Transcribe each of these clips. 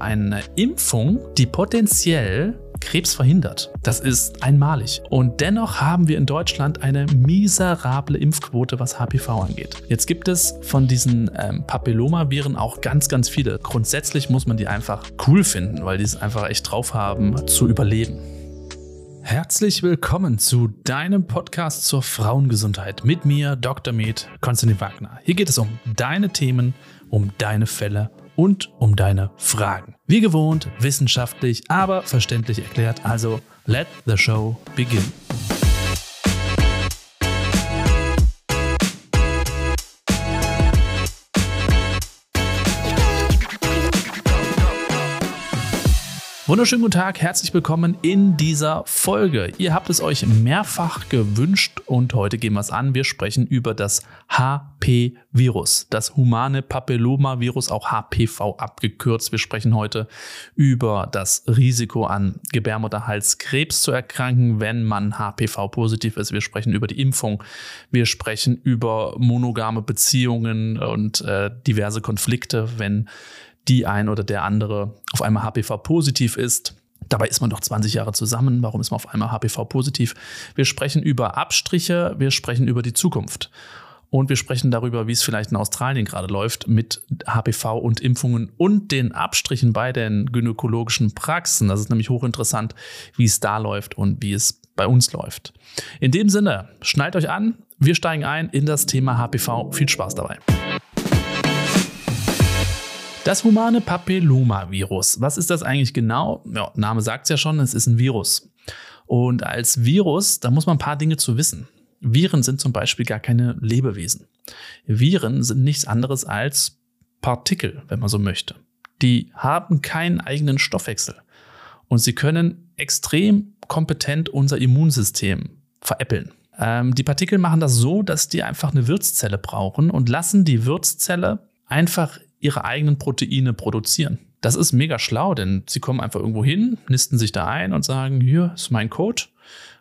eine Impfung, die potenziell Krebs verhindert. Das ist einmalig. Und dennoch haben wir in Deutschland eine miserable Impfquote, was HPV angeht. Jetzt gibt es von diesen ähm, Papillomaviren auch ganz, ganz viele. Grundsätzlich muss man die einfach cool finden, weil die es einfach echt drauf haben, zu überleben. Herzlich willkommen zu deinem Podcast zur Frauengesundheit mit mir, Dr. Med Konstantin Wagner. Hier geht es um deine Themen, um deine Fälle und um deine Fragen. Wie gewohnt, wissenschaftlich, aber verständlich erklärt. Also, let the show begin. Wunderschönen guten Tag, herzlich willkommen in dieser Folge. Ihr habt es euch mehrfach gewünscht und heute gehen wir es an. Wir sprechen über das HP-Virus, das humane Papillomavirus, auch HPV abgekürzt. Wir sprechen heute über das Risiko an Gebärmutterhalskrebs zu erkranken, wenn man HPV-positiv ist. Wir sprechen über die Impfung. Wir sprechen über monogame Beziehungen und äh, diverse Konflikte, wenn die ein oder der andere auf einmal HPV-positiv ist. Dabei ist man doch 20 Jahre zusammen. Warum ist man auf einmal HPV-positiv? Wir sprechen über Abstriche, wir sprechen über die Zukunft. Und wir sprechen darüber, wie es vielleicht in Australien gerade läuft mit HPV und Impfungen und den Abstrichen bei den gynäkologischen Praxen. Das ist nämlich hochinteressant, wie es da läuft und wie es bei uns läuft. In dem Sinne, schnallt euch an, wir steigen ein in das Thema HPV. Viel Spaß dabei. Das humane Papillomavirus. Was ist das eigentlich genau? Ja, Name sagt es ja schon, es ist ein Virus. Und als Virus, da muss man ein paar Dinge zu wissen. Viren sind zum Beispiel gar keine Lebewesen. Viren sind nichts anderes als Partikel, wenn man so möchte. Die haben keinen eigenen Stoffwechsel. Und sie können extrem kompetent unser Immunsystem veräppeln. Ähm, die Partikel machen das so, dass die einfach eine Wirtszelle brauchen und lassen die Wirtszelle einfach ihre eigenen Proteine produzieren. Das ist mega schlau, denn sie kommen einfach irgendwo hin, nisten sich da ein und sagen, hier ist mein Code.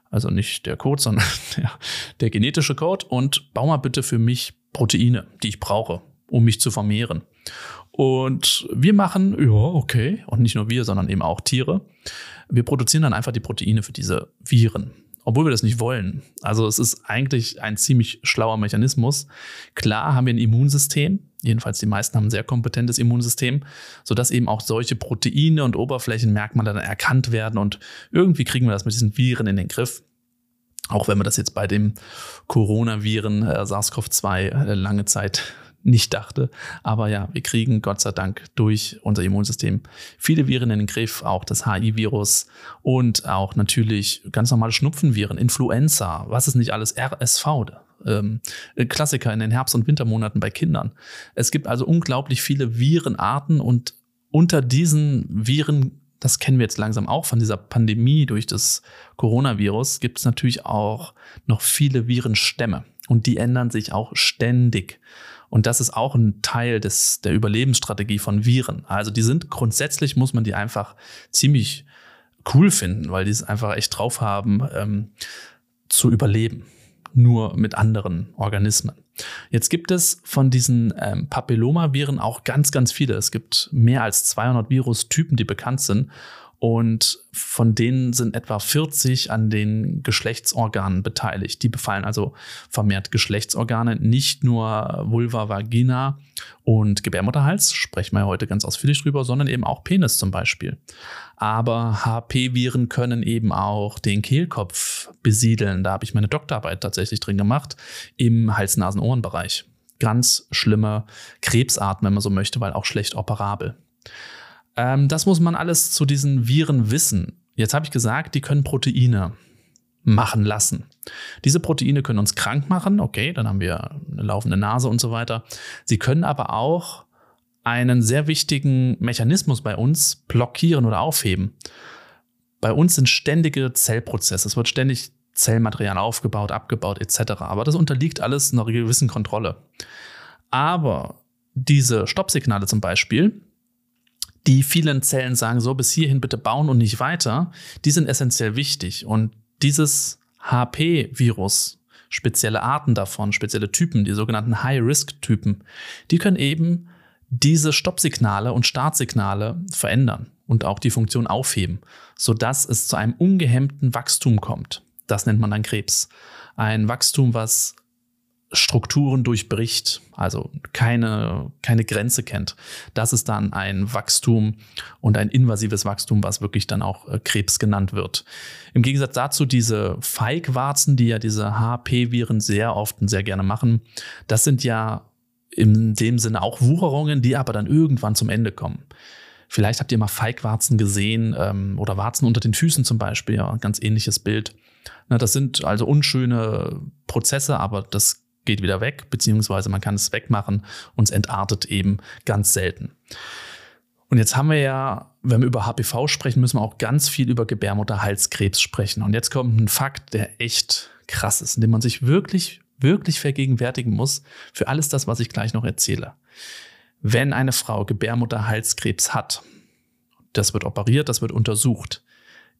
Also nicht der Code, sondern der, der genetische Code und bau mal bitte für mich Proteine, die ich brauche, um mich zu vermehren. Und wir machen, ja, okay, und nicht nur wir, sondern eben auch Tiere. Wir produzieren dann einfach die Proteine für diese Viren obwohl wir das nicht wollen. Also es ist eigentlich ein ziemlich schlauer Mechanismus. Klar haben wir ein Immunsystem, jedenfalls die meisten haben ein sehr kompetentes Immunsystem, sodass eben auch solche Proteine und Oberflächenmerkmale dann erkannt werden und irgendwie kriegen wir das mit diesen Viren in den Griff. Auch wenn wir das jetzt bei dem Coronaviren äh, SARS-CoV-2 äh, lange Zeit nicht dachte. Aber ja, wir kriegen Gott sei Dank durch unser Immunsystem viele Viren in den Griff, auch das HI-Virus und auch natürlich ganz normale Schnupfenviren, Influenza, was ist nicht alles, RSV, ähm, Klassiker in den Herbst- und Wintermonaten bei Kindern. Es gibt also unglaublich viele Virenarten und unter diesen Viren das kennen wir jetzt langsam auch von dieser Pandemie durch das Coronavirus, gibt es natürlich auch noch viele Virenstämme und die ändern sich auch ständig. Und das ist auch ein Teil des, der Überlebensstrategie von Viren. Also die sind grundsätzlich, muss man die einfach ziemlich cool finden, weil die es einfach echt drauf haben, ähm, zu überleben. Nur mit anderen Organismen. Jetzt gibt es von diesen ähm, Papillomaviren auch ganz, ganz viele. Es gibt mehr als 200 Virustypen, die bekannt sind. Und von denen sind etwa 40 an den Geschlechtsorganen beteiligt. Die befallen also vermehrt Geschlechtsorgane, nicht nur Vulva, Vagina und Gebärmutterhals, sprechen wir heute ganz ausführlich drüber, sondern eben auch Penis zum Beispiel. Aber HP-Viren können eben auch den Kehlkopf besiedeln. Da habe ich meine Doktorarbeit tatsächlich drin gemacht, im Hals-Nasen-Ohren-Bereich. Ganz schlimme Krebsarten, wenn man so möchte, weil auch schlecht operabel. Ähm, das muss man alles zu diesen Viren wissen. Jetzt habe ich gesagt, die können Proteine machen lassen. Diese Proteine können uns krank machen, okay, dann haben wir eine laufende Nase und so weiter. Sie können aber auch einen sehr wichtigen Mechanismus bei uns blockieren oder aufheben. Bei uns sind ständige Zellprozesse. Es wird ständig Zellmaterial aufgebaut, abgebaut etc. Aber das unterliegt alles einer gewissen Kontrolle. Aber diese Stoppsignale zum Beispiel, die vielen Zellen sagen, so bis hierhin bitte bauen und nicht weiter, die sind essentiell wichtig. Und dieses HP-Virus, spezielle Arten davon, spezielle Typen, die sogenannten High-Risk-Typen, die können eben diese Stoppsignale und Startsignale verändern und auch die Funktion aufheben, sodass es zu einem ungehemmten Wachstum kommt. Das nennt man dann Krebs. Ein Wachstum, was Strukturen durchbricht, also keine, keine Grenze kennt. Das ist dann ein Wachstum und ein invasives Wachstum, was wirklich dann auch äh, Krebs genannt wird. Im Gegensatz dazu diese Feigwarzen, die ja diese HP-Viren sehr oft und sehr gerne machen, das sind ja in dem Sinne auch Wucherungen, die aber dann irgendwann zum Ende kommen. Vielleicht habt ihr mal Feigwarzen gesehen ähm, oder Warzen unter den Füßen zum Beispiel, ja, ein ganz ähnliches Bild. Das sind also unschöne Prozesse, aber das geht wieder weg, beziehungsweise man kann es wegmachen und es entartet eben ganz selten. Und jetzt haben wir ja, wenn wir über HPV sprechen, müssen wir auch ganz viel über Gebärmutterhalskrebs sprechen. Und jetzt kommt ein Fakt, der echt krass ist, in dem man sich wirklich wirklich vergegenwärtigen muss für alles das, was ich gleich noch erzähle. Wenn eine Frau Gebärmutterhalskrebs hat, das wird operiert, das wird untersucht,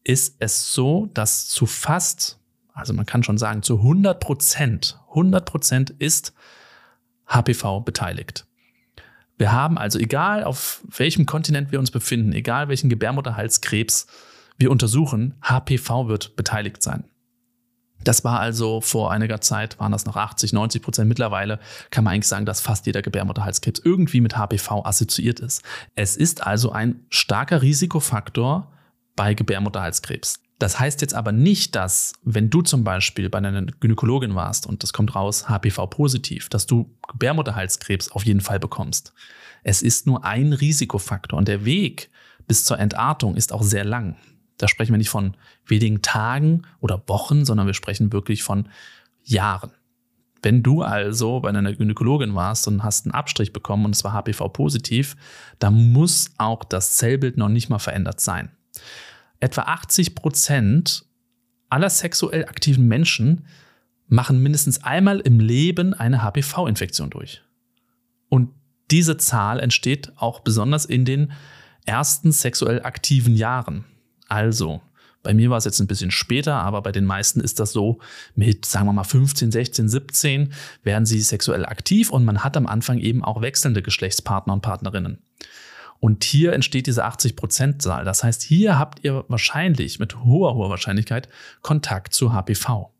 ist es so, dass zu fast, also man kann schon sagen, zu 100 Prozent, 100 Prozent ist HPV beteiligt. Wir haben also, egal auf welchem Kontinent wir uns befinden, egal welchen Gebärmutterhalskrebs wir untersuchen, HPV wird beteiligt sein. Das war also vor einiger Zeit, waren das noch 80, 90 Prozent. Mittlerweile kann man eigentlich sagen, dass fast jeder Gebärmutterhalskrebs irgendwie mit HPV assoziiert ist. Es ist also ein starker Risikofaktor bei Gebärmutterhalskrebs. Das heißt jetzt aber nicht, dass, wenn du zum Beispiel bei einer Gynäkologin warst und das kommt raus HPV positiv, dass du Gebärmutterhalskrebs auf jeden Fall bekommst. Es ist nur ein Risikofaktor und der Weg bis zur Entartung ist auch sehr lang. Da sprechen wir nicht von wenigen Tagen oder Wochen, sondern wir sprechen wirklich von Jahren. Wenn du also bei einer Gynäkologin warst und hast einen Abstrich bekommen und es war HPV positiv, dann muss auch das Zellbild noch nicht mal verändert sein. Etwa 80 Prozent aller sexuell aktiven Menschen machen mindestens einmal im Leben eine HPV-Infektion durch. Und diese Zahl entsteht auch besonders in den ersten sexuell aktiven Jahren. Also, bei mir war es jetzt ein bisschen später, aber bei den meisten ist das so, mit, sagen wir mal, 15, 16, 17 werden sie sexuell aktiv und man hat am Anfang eben auch wechselnde Geschlechtspartner und Partnerinnen. Und hier entsteht diese 80%-Zahl. Das heißt, hier habt ihr wahrscheinlich mit hoher, hoher Wahrscheinlichkeit Kontakt zu HPV.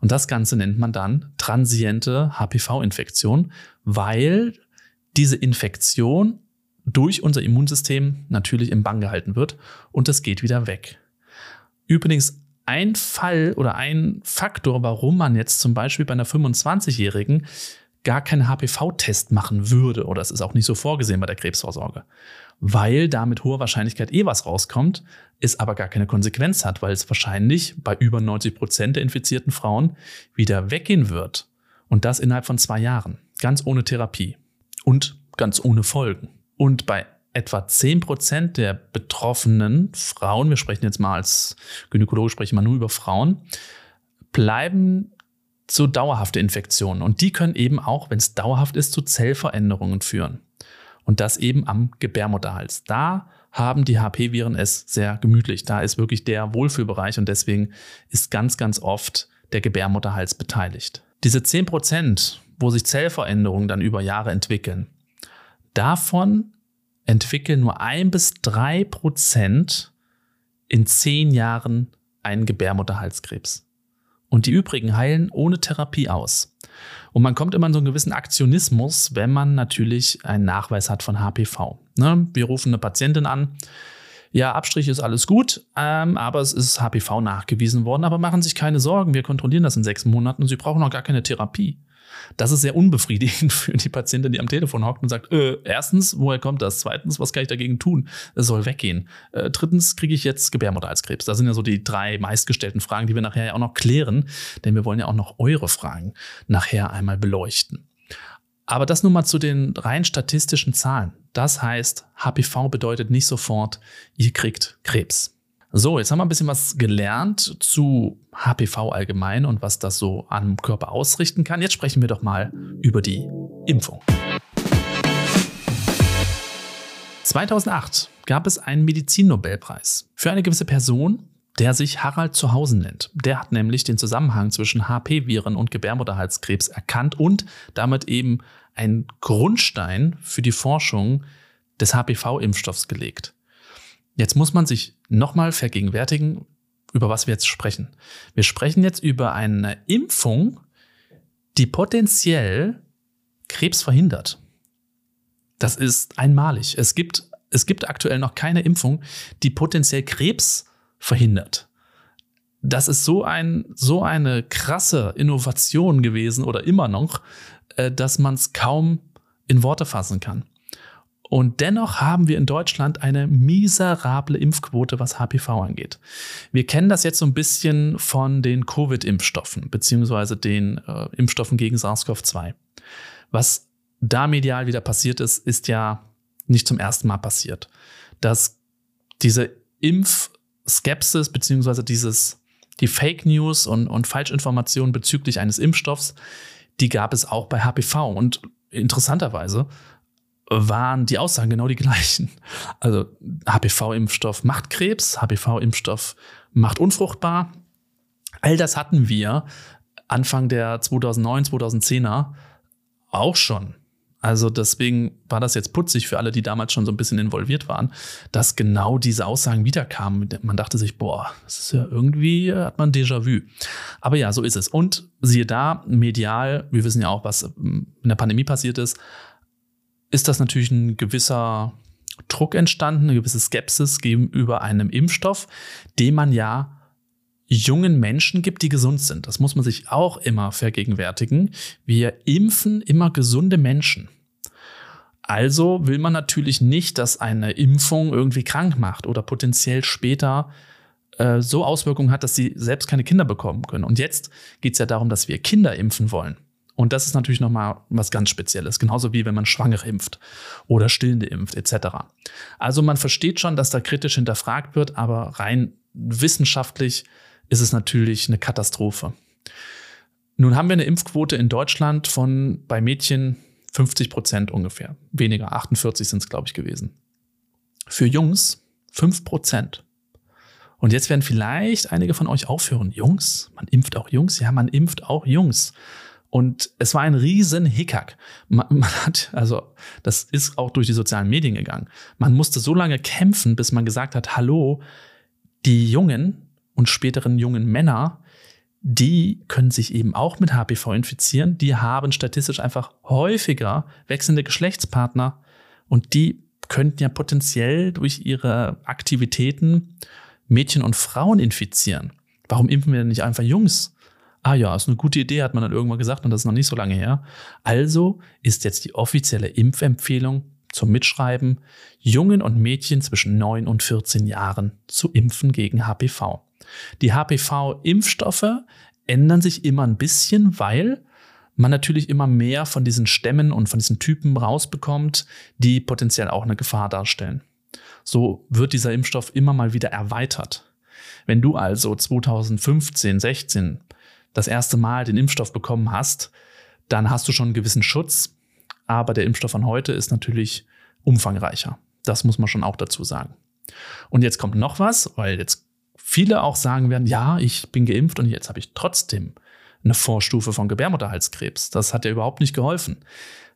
Und das Ganze nennt man dann transiente HPV-Infektion, weil diese Infektion durch unser Immunsystem natürlich im Bann gehalten wird und es geht wieder weg. Übrigens ein Fall oder ein Faktor, warum man jetzt zum Beispiel bei einer 25-Jährigen gar keinen HPV-Test machen würde, oder es ist auch nicht so vorgesehen bei der Krebsvorsorge, weil da mit hoher Wahrscheinlichkeit eh was rauskommt, es aber gar keine Konsequenz hat, weil es wahrscheinlich bei über 90 Prozent der infizierten Frauen wieder weggehen wird. Und das innerhalb von zwei Jahren, ganz ohne Therapie und ganz ohne Folgen. Und bei etwa 10% der betroffenen Frauen, wir sprechen jetzt mal als Gynäkologe, sprechen wir nur über Frauen, bleiben so dauerhafte Infektionen. Und die können eben auch, wenn es dauerhaft ist, zu Zellveränderungen führen. Und das eben am Gebärmutterhals. Da haben die HP-Viren es sehr gemütlich. Da ist wirklich der Wohlfühlbereich und deswegen ist ganz, ganz oft der Gebärmutterhals beteiligt. Diese 10%, wo sich Zellveränderungen dann über Jahre entwickeln, Davon entwickeln nur ein bis drei Prozent in zehn Jahren einen Gebärmutterhalskrebs. Und die übrigen heilen ohne Therapie aus. Und man kommt immer in so einen gewissen Aktionismus, wenn man natürlich einen Nachweis hat von HPV. Ne? Wir rufen eine Patientin an. Ja, Abstrich ist alles gut, ähm, aber es ist HPV nachgewiesen worden. Aber machen Sie sich keine Sorgen, wir kontrollieren das in sechs Monaten und Sie brauchen noch gar keine Therapie. Das ist sehr unbefriedigend für die Patientin, die am Telefon hockt und sagt, äh, erstens, woher kommt das? Zweitens, was kann ich dagegen tun? Es soll weggehen. Äh, drittens, kriege ich jetzt Gebärmutterhalskrebs? Das sind ja so die drei meistgestellten Fragen, die wir nachher ja auch noch klären, denn wir wollen ja auch noch eure Fragen nachher einmal beleuchten. Aber das nun mal zu den rein statistischen Zahlen. Das heißt, HPV bedeutet nicht sofort, ihr kriegt Krebs. So, jetzt haben wir ein bisschen was gelernt zu HPV allgemein und was das so am Körper ausrichten kann. Jetzt sprechen wir doch mal über die Impfung. 2008 gab es einen Medizinnobelpreis für eine gewisse Person, der sich Harald Zuhausen nennt. Der hat nämlich den Zusammenhang zwischen HP-Viren und Gebärmutterhalskrebs erkannt und damit eben einen Grundstein für die Forschung des HPV-Impfstoffs gelegt. Jetzt muss man sich nochmal vergegenwärtigen, über was wir jetzt sprechen. Wir sprechen jetzt über eine Impfung, die potenziell Krebs verhindert. Das ist einmalig. Es gibt, es gibt aktuell noch keine Impfung, die potenziell Krebs verhindert. Das ist so, ein, so eine krasse Innovation gewesen oder immer noch, äh, dass man es kaum in Worte fassen kann. Und dennoch haben wir in Deutschland eine miserable Impfquote, was HPV angeht. Wir kennen das jetzt so ein bisschen von den Covid-Impfstoffen, beziehungsweise den äh, Impfstoffen gegen SARS-CoV-2. Was da medial wieder passiert ist, ist ja nicht zum ersten Mal passiert. Dass diese Impfskepsis, beziehungsweise dieses, die Fake News und, und Falschinformationen bezüglich eines Impfstoffs, die gab es auch bei HPV. Und interessanterweise waren die Aussagen genau die gleichen. Also HPV-Impfstoff macht Krebs, HPV-Impfstoff macht unfruchtbar. All das hatten wir Anfang der 2009, 2010er auch schon. Also deswegen war das jetzt putzig für alle, die damals schon so ein bisschen involviert waren, dass genau diese Aussagen wiederkamen. Man dachte sich, boah, das ist ja irgendwie, hat man Déjà-vu. Aber ja, so ist es. Und siehe da, medial, wir wissen ja auch, was in der Pandemie passiert ist, ist das natürlich ein gewisser Druck entstanden, eine gewisse Skepsis gegenüber einem Impfstoff, den man ja jungen Menschen gibt, die gesund sind. Das muss man sich auch immer vergegenwärtigen. Wir impfen immer gesunde Menschen. Also will man natürlich nicht, dass eine Impfung irgendwie krank macht oder potenziell später äh, so Auswirkungen hat, dass sie selbst keine Kinder bekommen können. Und jetzt geht es ja darum, dass wir Kinder impfen wollen. Und das ist natürlich nochmal was ganz Spezielles, genauso wie wenn man Schwangere impft oder Stillende impft etc. Also man versteht schon, dass da kritisch hinterfragt wird, aber rein wissenschaftlich ist es natürlich eine Katastrophe. Nun haben wir eine Impfquote in Deutschland von bei Mädchen 50 Prozent ungefähr. Weniger, 48 sind es, glaube ich, gewesen. Für Jungs 5 Prozent. Und jetzt werden vielleicht einige von euch aufhören. Jungs? Man impft auch Jungs? Ja, man impft auch Jungs. Und es war ein riesen Hickhack. Man, man, hat, also das ist auch durch die sozialen Medien gegangen. Man musste so lange kämpfen, bis man gesagt hat, hallo, die Jungen und späteren jungen Männer, die können sich eben auch mit HPV infizieren. Die haben statistisch einfach häufiger wechselnde Geschlechtspartner und die könnten ja potenziell durch ihre Aktivitäten Mädchen und Frauen infizieren. Warum impfen wir denn nicht einfach Jungs? Ah ja, ist eine gute Idee, hat man dann irgendwann gesagt und das ist noch nicht so lange her. Also ist jetzt die offizielle Impfempfehlung zum Mitschreiben, Jungen und Mädchen zwischen 9 und 14 Jahren zu impfen gegen HPV. Die HPV-Impfstoffe ändern sich immer ein bisschen, weil man natürlich immer mehr von diesen Stämmen und von diesen Typen rausbekommt, die potenziell auch eine Gefahr darstellen. So wird dieser Impfstoff immer mal wieder erweitert. Wenn du also 2015, 16 das erste Mal den Impfstoff bekommen hast, dann hast du schon einen gewissen Schutz. Aber der Impfstoff von heute ist natürlich umfangreicher. Das muss man schon auch dazu sagen. Und jetzt kommt noch was, weil jetzt viele auch sagen werden, ja, ich bin geimpft und jetzt habe ich trotzdem eine Vorstufe von Gebärmutterhalskrebs. Das hat ja überhaupt nicht geholfen.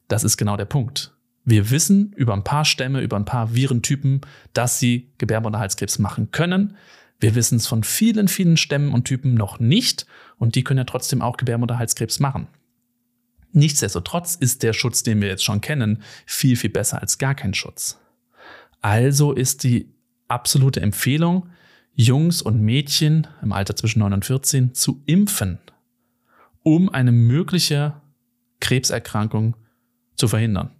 Das ist genau der Punkt. Wir wissen über ein paar Stämme, über ein paar Virentypen, dass sie Gebärmutterhalskrebs machen können. Wir wissen es von vielen, vielen Stämmen und Typen noch nicht und die können ja trotzdem auch Gebärmutterhalskrebs machen. Nichtsdestotrotz ist der Schutz, den wir jetzt schon kennen, viel, viel besser als gar kein Schutz. Also ist die absolute Empfehlung, Jungs und Mädchen im Alter zwischen 9 und 14 zu impfen, um eine mögliche Krebserkrankung zu verhindern.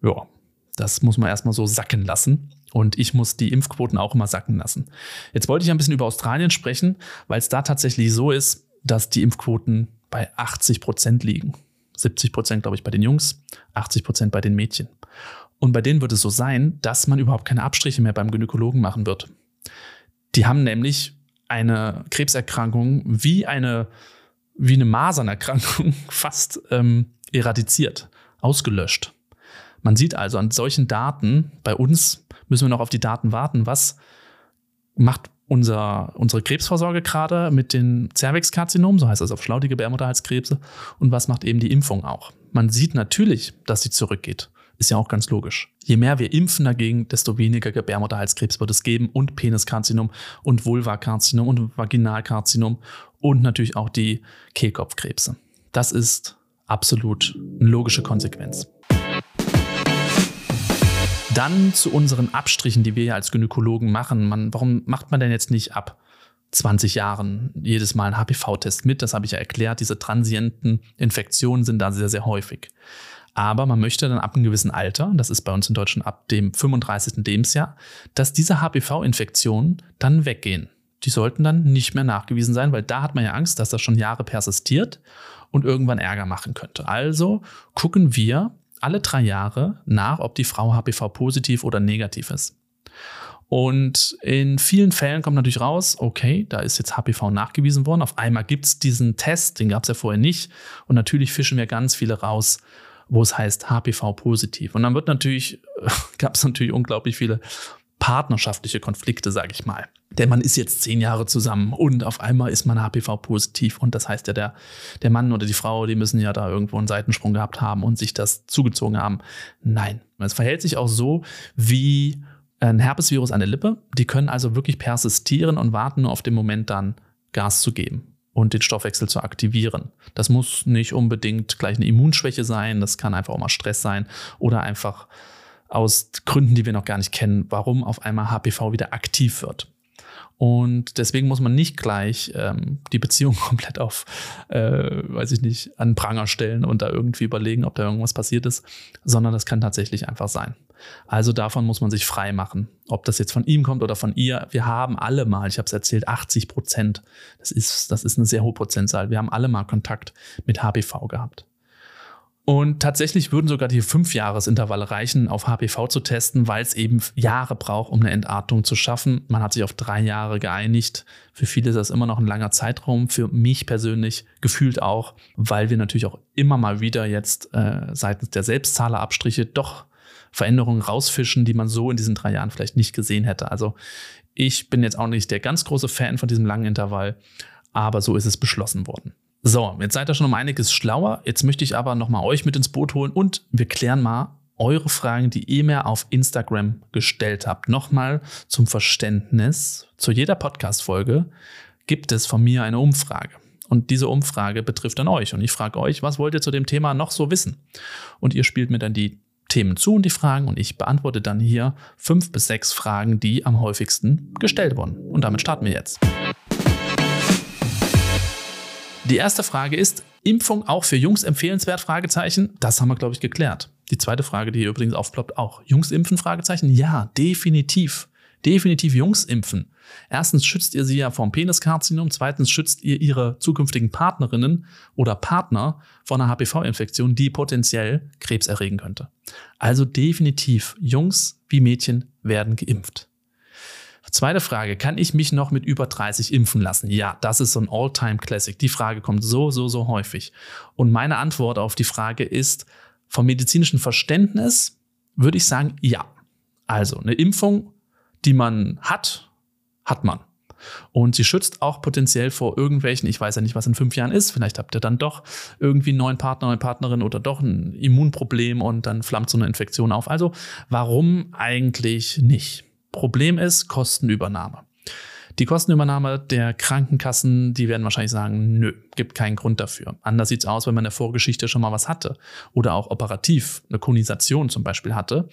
Ja, das muss man erstmal so sacken lassen. Und ich muss die Impfquoten auch immer sacken lassen. Jetzt wollte ich ein bisschen über Australien sprechen, weil es da tatsächlich so ist, dass die Impfquoten bei 80 Prozent liegen. 70 Prozent, glaube ich, bei den Jungs, 80 Prozent bei den Mädchen. Und bei denen wird es so sein, dass man überhaupt keine Abstriche mehr beim Gynäkologen machen wird. Die haben nämlich eine Krebserkrankung wie eine, wie eine Masernerkrankung fast ähm, eradiziert, ausgelöscht. Man sieht also an solchen Daten, bei uns müssen wir noch auf die Daten warten, was macht unser, unsere Krebsvorsorge gerade mit den Cervixkarzinomen, so heißt das auf schlau, die Gebärmutterhalskrebse, und was macht eben die Impfung auch. Man sieht natürlich, dass sie zurückgeht. Ist ja auch ganz logisch. Je mehr wir impfen dagegen, desto weniger Gebärmutterhalskrebs wird es geben und Peniskarzinom und Vulvakarzinom und Vaginalkarzinom und natürlich auch die Kehlkopfkrebse. Das ist absolut eine logische Konsequenz. Dann zu unseren Abstrichen, die wir ja als Gynäkologen machen. Man, warum macht man denn jetzt nicht ab 20 Jahren jedes Mal einen HPV-Test mit? Das habe ich ja erklärt. Diese transienten Infektionen sind da sehr, sehr häufig. Aber man möchte dann ab einem gewissen Alter, das ist bei uns in Deutschland ab dem 35. Lebensjahr, dass diese HPV-Infektionen dann weggehen. Die sollten dann nicht mehr nachgewiesen sein, weil da hat man ja Angst, dass das schon Jahre persistiert und irgendwann Ärger machen könnte. Also gucken wir alle drei Jahre nach, ob die Frau HPV positiv oder negativ ist. Und in vielen Fällen kommt natürlich raus, okay, da ist jetzt HPV nachgewiesen worden. Auf einmal gibt es diesen Test, den gab es ja vorher nicht. Und natürlich fischen wir ganz viele raus, wo es heißt HPV positiv. Und dann wird natürlich, gab es natürlich unglaublich viele partnerschaftliche Konflikte, sage ich mal. Denn man ist jetzt zehn Jahre zusammen und auf einmal ist man HPV-positiv. Und das heißt ja, der, der Mann oder die Frau, die müssen ja da irgendwo einen Seitensprung gehabt haben und sich das zugezogen haben. Nein. Es verhält sich auch so wie ein Herpesvirus an der Lippe. Die können also wirklich persistieren und warten nur auf den Moment dann Gas zu geben und den Stoffwechsel zu aktivieren. Das muss nicht unbedingt gleich eine Immunschwäche sein, das kann einfach auch mal Stress sein oder einfach aus Gründen, die wir noch gar nicht kennen, warum auf einmal HPV wieder aktiv wird. Und deswegen muss man nicht gleich ähm, die Beziehung komplett auf, äh, weiß ich nicht, an Pranger stellen und da irgendwie überlegen, ob da irgendwas passiert ist, sondern das kann tatsächlich einfach sein. Also davon muss man sich frei machen. Ob das jetzt von ihm kommt oder von ihr. Wir haben alle mal, ich habe es erzählt, 80 Prozent. Das ist, das ist eine sehr hohe Prozentzahl. Wir haben alle mal Kontakt mit HPV gehabt. Und tatsächlich würden sogar die Fünfjahresintervalle reichen, auf HPV zu testen, weil es eben Jahre braucht, um eine Entartung zu schaffen. Man hat sich auf drei Jahre geeinigt. Für viele ist das immer noch ein langer Zeitraum. Für mich persönlich gefühlt auch, weil wir natürlich auch immer mal wieder jetzt äh, seitens der Selbstzahlerabstriche doch Veränderungen rausfischen, die man so in diesen drei Jahren vielleicht nicht gesehen hätte. Also ich bin jetzt auch nicht der ganz große Fan von diesem langen Intervall, aber so ist es beschlossen worden. So, jetzt seid ihr schon um einiges schlauer. Jetzt möchte ich aber nochmal euch mit ins Boot holen und wir klären mal eure Fragen, die ihr mir auf Instagram gestellt habt. Nochmal zum Verständnis. Zu jeder Podcast-Folge gibt es von mir eine Umfrage. Und diese Umfrage betrifft dann euch. Und ich frage euch, was wollt ihr zu dem Thema noch so wissen? Und ihr spielt mir dann die Themen zu und die Fragen und ich beantworte dann hier fünf bis sechs Fragen, die am häufigsten gestellt wurden. Und damit starten wir jetzt. Die erste Frage ist, Impfung auch für Jungs empfehlenswert? Fragezeichen. Das haben wir, glaube ich, geklärt. Die zweite Frage, die hier übrigens aufploppt, auch. Jungs impfen? Fragezeichen. Ja, definitiv. Definitiv Jungs impfen. Erstens schützt ihr sie ja vom Peniskarzinom. Zweitens schützt ihr ihre zukünftigen Partnerinnen oder Partner vor einer HPV-Infektion, die potenziell Krebs erregen könnte. Also definitiv Jungs wie Mädchen werden geimpft. Zweite Frage, kann ich mich noch mit über 30 impfen lassen? Ja, das ist so ein All-Time-Classic. Die Frage kommt so, so, so häufig. Und meine Antwort auf die Frage ist, vom medizinischen Verständnis würde ich sagen, ja. Also eine Impfung, die man hat, hat man. Und sie schützt auch potenziell vor irgendwelchen, ich weiß ja nicht, was in fünf Jahren ist, vielleicht habt ihr dann doch irgendwie einen neuen Partner, neue Partnerin oder doch ein Immunproblem und dann flammt so eine Infektion auf. Also warum eigentlich nicht? Problem ist Kostenübernahme. Die Kostenübernahme der Krankenkassen, die werden wahrscheinlich sagen, nö, gibt keinen Grund dafür. Anders sieht's aus, wenn man in der Vorgeschichte schon mal was hatte oder auch operativ eine Konisation zum Beispiel hatte,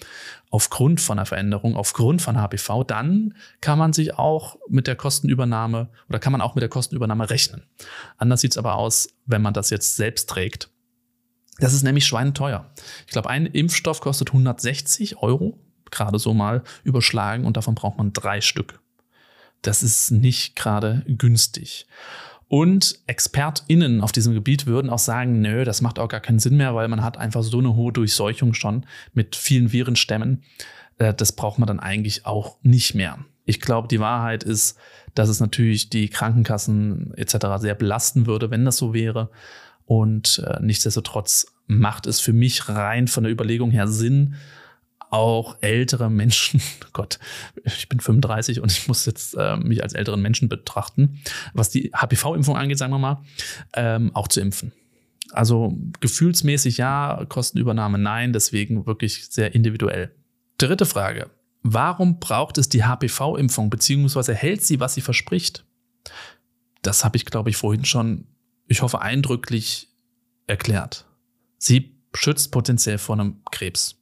aufgrund von einer Veränderung, aufgrund von HPV, dann kann man sich auch mit der Kostenübernahme oder kann man auch mit der Kostenübernahme rechnen. Anders sieht's aber aus, wenn man das jetzt selbst trägt. Das ist nämlich schweineteuer. Ich glaube, ein Impfstoff kostet 160 Euro gerade so mal überschlagen und davon braucht man drei Stück. Das ist nicht gerade günstig. Und ExpertInnen auf diesem Gebiet würden auch sagen, nö, das macht auch gar keinen Sinn mehr, weil man hat einfach so eine hohe Durchseuchung schon mit vielen Virenstämmen. Äh, das braucht man dann eigentlich auch nicht mehr. Ich glaube, die Wahrheit ist, dass es natürlich die Krankenkassen etc. sehr belasten würde, wenn das so wäre. Und äh, nichtsdestotrotz macht es für mich rein von der Überlegung her Sinn, auch ältere Menschen, Gott, ich bin 35 und ich muss jetzt äh, mich als älteren Menschen betrachten, was die HPV-Impfung angeht, sagen wir mal, ähm, auch zu impfen. Also gefühlsmäßig ja, Kostenübernahme nein, deswegen wirklich sehr individuell. Dritte Frage. Warum braucht es die HPV-Impfung, beziehungsweise hält sie, was sie verspricht? Das habe ich, glaube ich, vorhin schon, ich hoffe, eindrücklich erklärt. Sie schützt potenziell vor einem Krebs.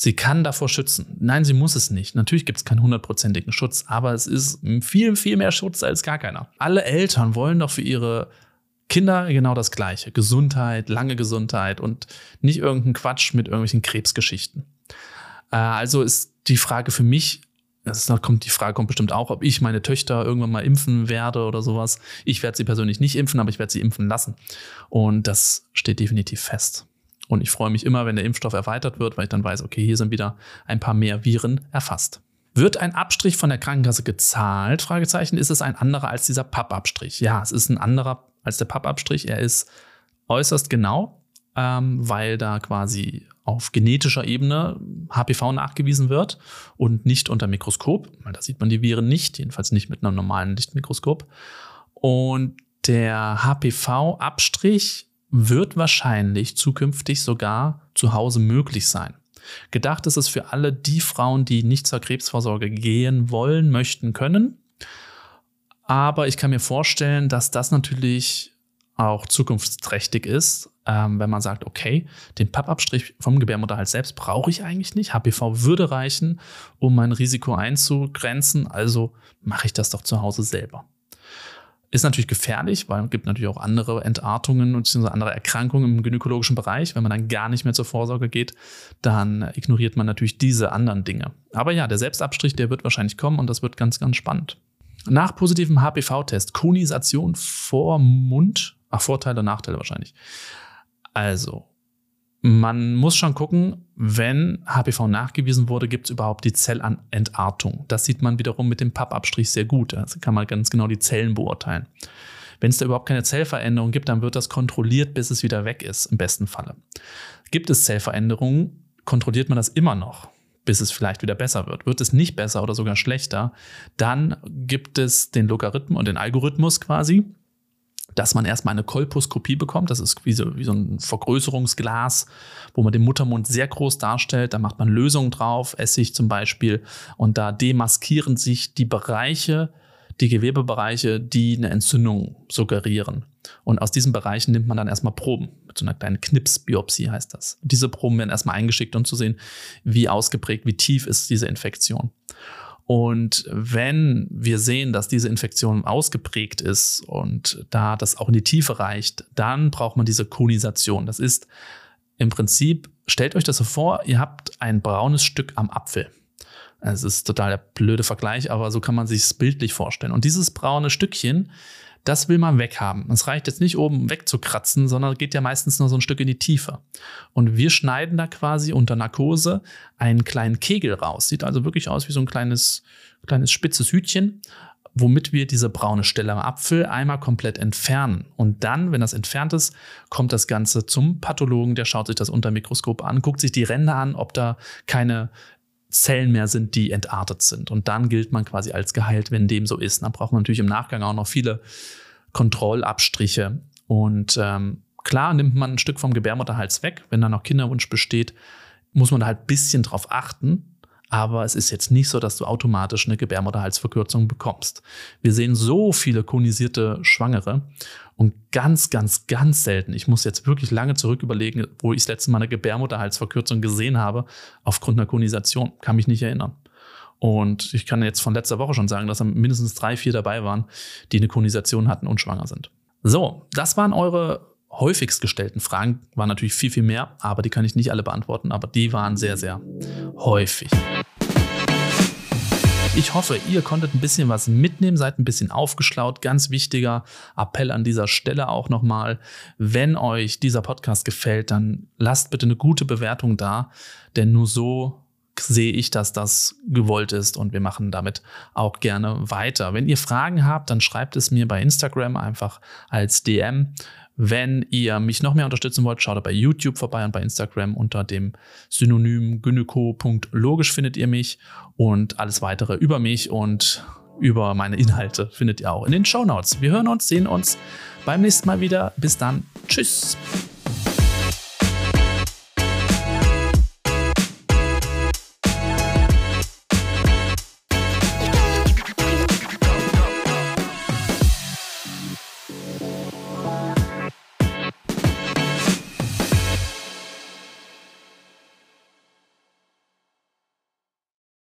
Sie kann davor schützen. Nein, sie muss es nicht. Natürlich gibt es keinen hundertprozentigen Schutz, aber es ist viel, viel mehr Schutz als gar keiner. Alle Eltern wollen doch für ihre Kinder genau das Gleiche. Gesundheit, lange Gesundheit und nicht irgendeinen Quatsch mit irgendwelchen Krebsgeschichten. Äh, also ist die Frage für mich, das kommt, die Frage kommt bestimmt auch, ob ich meine Töchter irgendwann mal impfen werde oder sowas. Ich werde sie persönlich nicht impfen, aber ich werde sie impfen lassen. Und das steht definitiv fest. Und ich freue mich immer, wenn der Impfstoff erweitert wird, weil ich dann weiß, okay, hier sind wieder ein paar mehr Viren erfasst. Wird ein Abstrich von der Krankenkasse gezahlt? Fragezeichen. Ist es ein anderer als dieser Pappabstrich? Ja, es ist ein anderer als der Pappabstrich. Er ist äußerst genau, ähm, weil da quasi auf genetischer Ebene HPV nachgewiesen wird und nicht unter Mikroskop. Weil da sieht man die Viren nicht, jedenfalls nicht mit einem normalen Lichtmikroskop. Und der HPV-Abstrich wird wahrscheinlich zukünftig sogar zu Hause möglich sein. Gedacht ist es für alle die Frauen, die nicht zur Krebsvorsorge gehen wollen, möchten, können. Aber ich kann mir vorstellen, dass das natürlich auch zukunftsträchtig ist, ähm, wenn man sagt, okay, den Pappabstrich vom Gebärmutterhals selbst brauche ich eigentlich nicht. HPV würde reichen, um mein Risiko einzugrenzen, also mache ich das doch zu Hause selber. Ist natürlich gefährlich, weil es gibt natürlich auch andere Entartungen bzw. andere Erkrankungen im gynäkologischen Bereich. Wenn man dann gar nicht mehr zur Vorsorge geht, dann ignoriert man natürlich diese anderen Dinge. Aber ja, der Selbstabstrich, der wird wahrscheinlich kommen und das wird ganz, ganz spannend. Nach positivem HPV-Test, Konisation vor Mund, ach, Vorteile, Nachteile wahrscheinlich. Also, man muss schon gucken, wenn HPV nachgewiesen wurde, gibt es überhaupt die Zellentartung. Das sieht man wiederum mit dem Pappabstrich sehr gut. Da kann man ganz genau die Zellen beurteilen. Wenn es da überhaupt keine Zellveränderung gibt, dann wird das kontrolliert, bis es wieder weg ist, im besten Falle. Gibt es Zellveränderungen, kontrolliert man das immer noch, bis es vielleicht wieder besser wird. Wird es nicht besser oder sogar schlechter, dann gibt es den Logarithmus und den Algorithmus quasi dass man erstmal eine Kolposkopie bekommt. Das ist wie so, wie so ein Vergrößerungsglas, wo man den Muttermund sehr groß darstellt. Da macht man Lösungen drauf, Essig zum Beispiel. Und da demaskieren sich die Bereiche, die Gewebebereiche, die eine Entzündung suggerieren. Und aus diesen Bereichen nimmt man dann erstmal Proben. Mit so einer kleinen Knipsbiopsie heißt das. Diese Proben werden erstmal eingeschickt, um zu sehen, wie ausgeprägt, wie tief ist diese Infektion. Und wenn wir sehen, dass diese Infektion ausgeprägt ist und da das auch in die Tiefe reicht, dann braucht man diese Konisation. Das ist im Prinzip, stellt euch das so vor, ihr habt ein braunes Stück am Apfel. Es ist total der blöde Vergleich, aber so kann man sich es bildlich vorstellen. Und dieses braune Stückchen, das will man weghaben. Es reicht jetzt nicht oben wegzukratzen, sondern geht ja meistens nur so ein Stück in die Tiefe. Und wir schneiden da quasi unter Narkose einen kleinen Kegel raus. Sieht also wirklich aus wie so ein kleines, kleines spitzes Hütchen, womit wir diese braune Stelle am Apfel einmal komplett entfernen. Und dann, wenn das entfernt ist, kommt das Ganze zum Pathologen, der schaut sich das unter Mikroskop an, guckt sich die Ränder an, ob da keine Zellen mehr sind, die entartet sind. Und dann gilt man quasi als geheilt, wenn dem so ist. Dann braucht man natürlich im Nachgang auch noch viele Kontrollabstriche. Und ähm, klar nimmt man ein Stück vom Gebärmutterhals weg. Wenn da noch Kinderwunsch besteht, muss man da halt ein bisschen drauf achten. Aber es ist jetzt nicht so, dass du automatisch eine Gebärmutterhalsverkürzung bekommst. Wir sehen so viele konisierte Schwangere und ganz, ganz, ganz selten, ich muss jetzt wirklich lange zurück überlegen, wo ich das letzte Mal eine Gebärmutterhalsverkürzung gesehen habe, aufgrund einer Konisation. Kann mich nicht erinnern. Und ich kann jetzt von letzter Woche schon sagen, dass da mindestens drei, vier dabei waren, die eine Konisation hatten und schwanger sind. So, das waren eure häufigst gestellten Fragen waren natürlich viel, viel mehr, aber die kann ich nicht alle beantworten, aber die waren sehr, sehr häufig. Ich hoffe, ihr konntet ein bisschen was mitnehmen, seid ein bisschen aufgeschlaut. Ganz wichtiger Appell an dieser Stelle auch nochmal. Wenn euch dieser Podcast gefällt, dann lasst bitte eine gute Bewertung da, denn nur so sehe ich, dass das gewollt ist und wir machen damit auch gerne weiter. Wenn ihr Fragen habt, dann schreibt es mir bei Instagram einfach als DM Wenn ihr mich noch mehr unterstützen wollt, schaut bei YouTube vorbei und bei Instagram unter dem Synonym gyneco.logisch findet ihr mich und alles weitere über mich und über meine Inhalte findet ihr auch in den Show Notes. Wir hören uns, sehen uns beim nächsten Mal wieder. Bis dann. Tschüss.